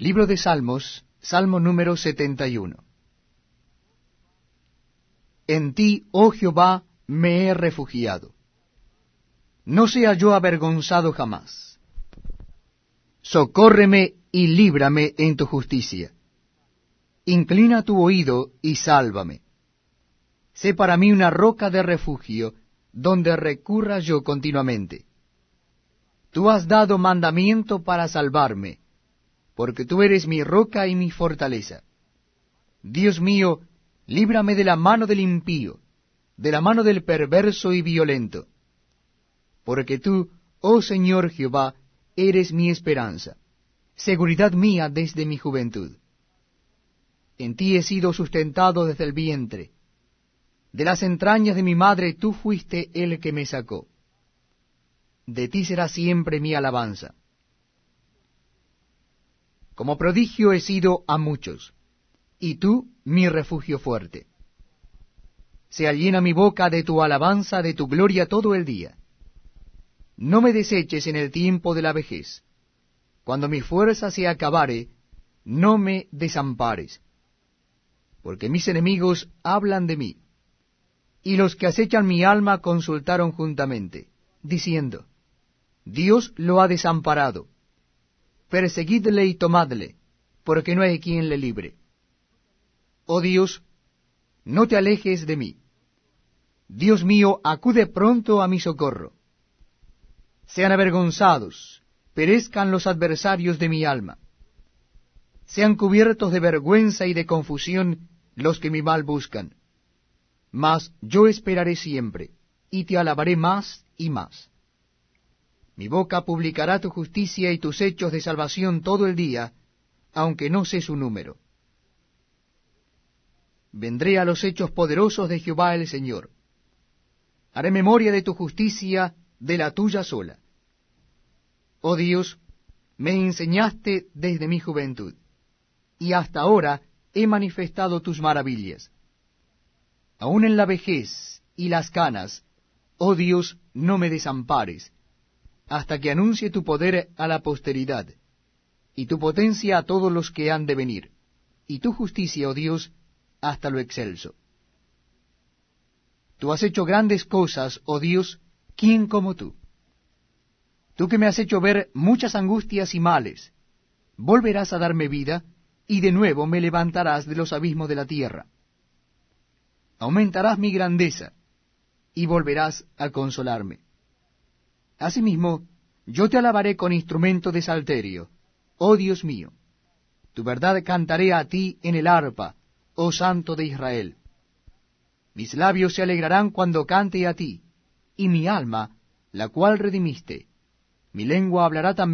Libro de Salmos, Salmo número 71. En ti, oh Jehová, me he refugiado. No sea yo avergonzado jamás. Socórreme y líbrame en tu justicia. Inclina tu oído y sálvame. Sé para mí una roca de refugio, donde recurra yo continuamente. Tú has dado mandamiento para salvarme porque tú eres mi roca y mi fortaleza. Dios mío, líbrame de la mano del impío, de la mano del perverso y violento. Porque tú, oh Señor Jehová, eres mi esperanza, seguridad mía desde mi juventud. En ti he sido sustentado desde el vientre. De las entrañas de mi madre tú fuiste el que me sacó. De ti será siempre mi alabanza. Como prodigio he sido a muchos, y tú mi refugio fuerte. Sea llena mi boca de tu alabanza, de tu gloria todo el día. No me deseches en el tiempo de la vejez. Cuando mi fuerza se acabare, no me desampares. Porque mis enemigos hablan de mí, y los que acechan mi alma consultaron juntamente, diciendo, Dios lo ha desamparado perseguidle y tomadle, porque no hay quien le libre. Oh Dios, no te alejes de mí. Dios mío, acude pronto a mi socorro. Sean avergonzados, perezcan los adversarios de mi alma. Sean cubiertos de vergüenza y de confusión los que mi mal buscan. Mas yo esperaré siempre, y te alabaré más y más. Mi boca publicará tu justicia y tus hechos de salvación todo el día, aunque no sé su número. Vendré a los hechos poderosos de Jehová el Señor. Haré memoria de tu justicia, de la tuya sola. Oh Dios, me enseñaste desde mi juventud, y hasta ahora he manifestado tus maravillas. Aun en la vejez y las canas, oh Dios, no me desampares hasta que anuncie tu poder a la posteridad, y tu potencia a todos los que han de venir, y tu justicia, oh Dios, hasta lo excelso. Tú has hecho grandes cosas, oh Dios, ¿quién como tú? Tú que me has hecho ver muchas angustias y males, volverás a darme vida, y de nuevo me levantarás de los abismos de la tierra. Aumentarás mi grandeza, y volverás a consolarme. Asimismo, yo te alabaré con instrumento de salterio, oh Dios mío. Tu verdad cantaré a ti en el arpa, oh Santo de Israel. Mis labios se alegrarán cuando cante a ti, y mi alma, la cual redimiste. Mi lengua hablará también